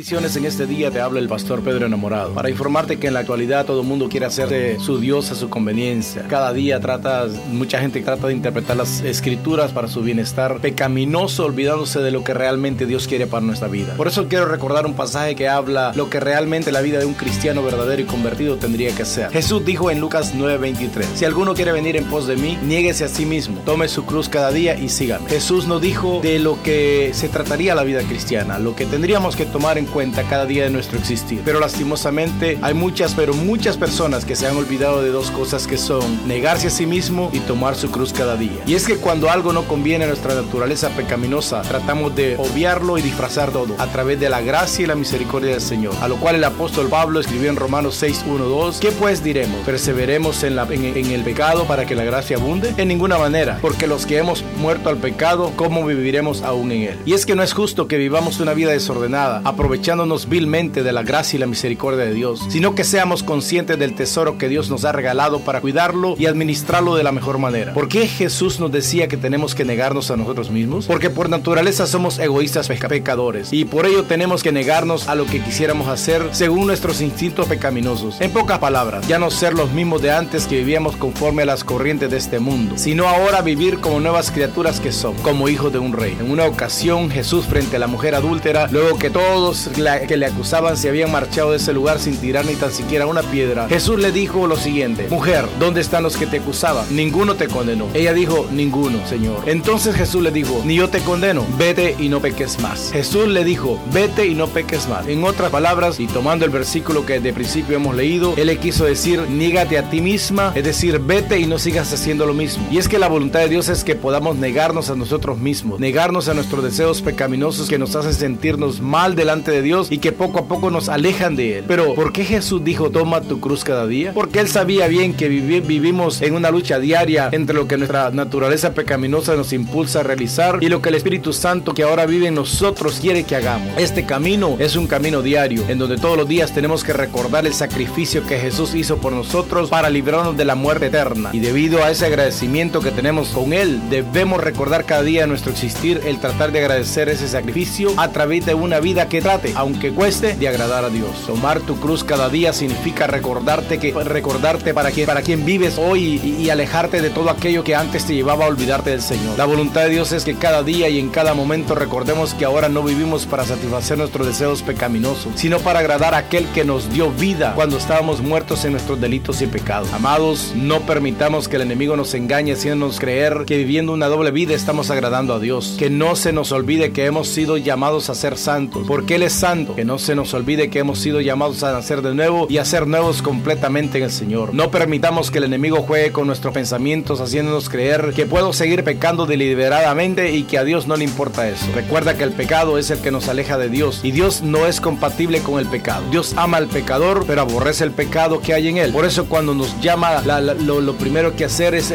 Bendiciones en este día te habla el pastor Pedro Enamorado para informarte que en la actualidad todo el mundo quiere hacer su Dios a su conveniencia. Cada día trata, mucha gente trata de interpretar las escrituras para su bienestar pecaminoso, olvidándose de lo que realmente Dios quiere para nuestra vida. Por eso quiero recordar un pasaje que habla lo que realmente la vida de un cristiano verdadero y convertido tendría que ser. Jesús dijo en Lucas 9:23, si alguno quiere venir en pos de mí, niéguese a sí mismo, tome su cruz cada día y sígame. Jesús nos dijo de lo que se trataría la vida cristiana, lo que tendríamos que tomar en cuenta cada día de nuestro existir. Pero lastimosamente hay muchas, pero muchas personas que se han olvidado de dos cosas que son negarse a sí mismo y tomar su cruz cada día. Y es que cuando algo no conviene a nuestra naturaleza pecaminosa, tratamos de obviarlo y disfrazar todo a través de la gracia y la misericordia del Señor. A lo cual el apóstol Pablo escribió en Romanos 6, 1, 2, ¿qué pues diremos? ¿Perseveremos en, en, el pecado para que la gracia abunde? En ninguna manera, porque los que hemos muerto al pecado, ¿cómo viviremos aún en él? Y es que no es justo que vivamos una vida desordenada, aprovechándonos vilmente de la gracia y la misericordia de Dios, sino que seamos conscientes del tesoro que Dios nos ha regalado para cuidarlo y administrarlo de la mejor manera. ¿Por qué Jesús nos decía que tenemos que negarnos a nosotros mismos? Porque por naturaleza somos egoístas pecadores y por ello tenemos que negarnos a lo que quisiéramos hacer según nuestros instintos pecaminosos. En pocas palabras, ya no ser los mismos de antes que vivíamos conforme a las corrientes de este mundo, sino ahora vivir como nuevas criaturas que somos, como hijos de un rey. En una ocasión, Jesús frente a la mujer adúltera, luego que todos que le acusaban se habían marchado de ese lugar sin tirar ni tan siquiera una piedra, Jesús le dijo lo siguiente, mujer, ¿dónde están los que te acusaban? Ninguno te condenó. Ella dijo, ninguno, Señor. Entonces Jesús le dijo, ni yo te condeno, vete y no peques más. Jesús le dijo, vete y no peques más. En otras palabras, y tomando el versículo que de principio hemos leído, él le quiso decir, nígate a ti misma, es decir, vete y no sigas haciendo lo mismo. Y es que la voluntad de Dios es que podamos negarnos a nosotros mismos, negarnos a nuestros deseos pecaminosos que nos hacen sentirnos mal delante de Dios y que poco a poco nos alejan de Él. Pero, ¿por qué Jesús dijo, toma tu cruz cada día? Porque Él sabía bien que vivimos en una lucha diaria entre lo que nuestra naturaleza pecaminosa nos impulsa a realizar y lo que el Espíritu Santo que ahora vive en nosotros quiere que hagamos. Este camino es un camino diario, en donde todos los días tenemos que recordar el sacrificio que Jesús hizo por nosotros para librarnos de la muerte eterna. Y debido a ese agradecimiento que tenemos con Él, debemos recordar cada día nuestro existir el tratar de agradecer ese sacrificio a través de una vida que trate, aunque cueste, de agradar a Dios. Tomar tu cruz cada día significa recordarte que recordarte para quién para quién vives hoy y, y alejarte de todo aquello que antes te llevaba a olvidarte del Señor. La voluntad de Dios es que cada día y en cada momento recordemos que ahora no vivimos para satisfacer nuestros deseos pecaminosos, sino para agradar a aquel que nos dio vida cuando estábamos muertos en nuestros delitos y pecados. Amados, no permitamos que el enemigo nos engañe haciéndonos creer que viviendo una doble vida estamos agradando a Dios. Que no se nos olvide que hemos sido llamados a ser santos, porque Él es Que no se nos olvide que hemos sido llamados a nacer de nuevo y a ser nuevos completamente en el Señor. No permitamos que el enemigo juegue con nuestros pensamientos haciéndonos creer que puedo seguir pecando deliberadamente y que a Dios no le importa eso. Recuerda que el pecado es el que nos aleja de Dios y Dios no es compatible con el pecado. Dios ama al pecador, pero aborrece el pecado que hay en él. Por eso cuando nos llama, la, lo, primero que hacer es,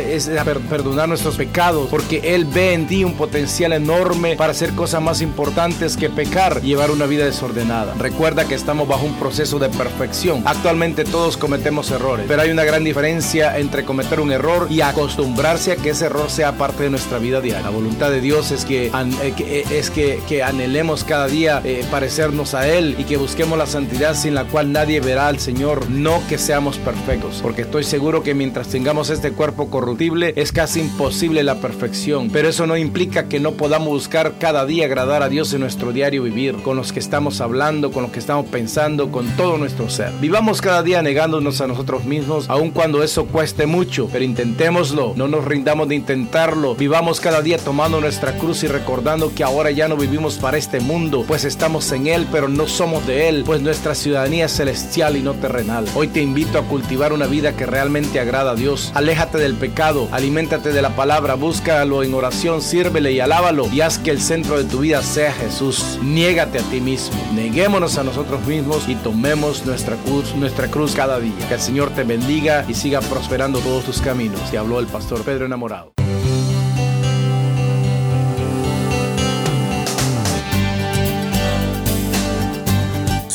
perdonar nuestros pecados, porque Él ve en ti un potencial enorme para hacer cosas más importantes que pecar llevar una vida desordenada. Recuerda que estamos bajo un proceso de perfección. Actualmente todos cometemos errores, pero hay una gran diferencia entre cometer un error y acostumbrarse a que ese error sea parte de nuestra vida diaria. La voluntad de Dios es que, eh, eh, es que, que, anhelemos cada día eh, parecernos a Él y que busquemos la santidad sin la cual nadie verá al Señor. No que seamos perfectos, porque estoy seguro que mientras tengamos este cuerpo corruptible es casi imposible la perfección. Pero eso no implica que no podamos buscar cada día agradar a Dios en nuestro diario vivir. Con los que estamos hablando, con lo que estamos pensando, con todo nuestro ser. Vivamos cada día negándonos a nosotros mismos, aun cuando eso cueste mucho, pero intentémoslo, no nos rindamos de intentarlo. Vivamos cada día tomando nuestra cruz y recordando que ahora ya no vivimos para este mundo, pues estamos en él, pero no somos de él, pues nuestra ciudadanía es celestial y no terrenal. Hoy te invito a cultivar una vida que realmente agrada a Dios. Aléjate del pecado, aliméntate de la palabra, búscalo en oración, sírvele y alábalo y haz que el centro de tu vida sea Jesús. Niégate a ti mismo, neguémonos a nosotros mismos y tomemos nuestra cruz, nuestra cruz cada día. Que el Señor te bendiga y siga prosperando todos tus caminos. Te habló el pastor Pedro Enamorado.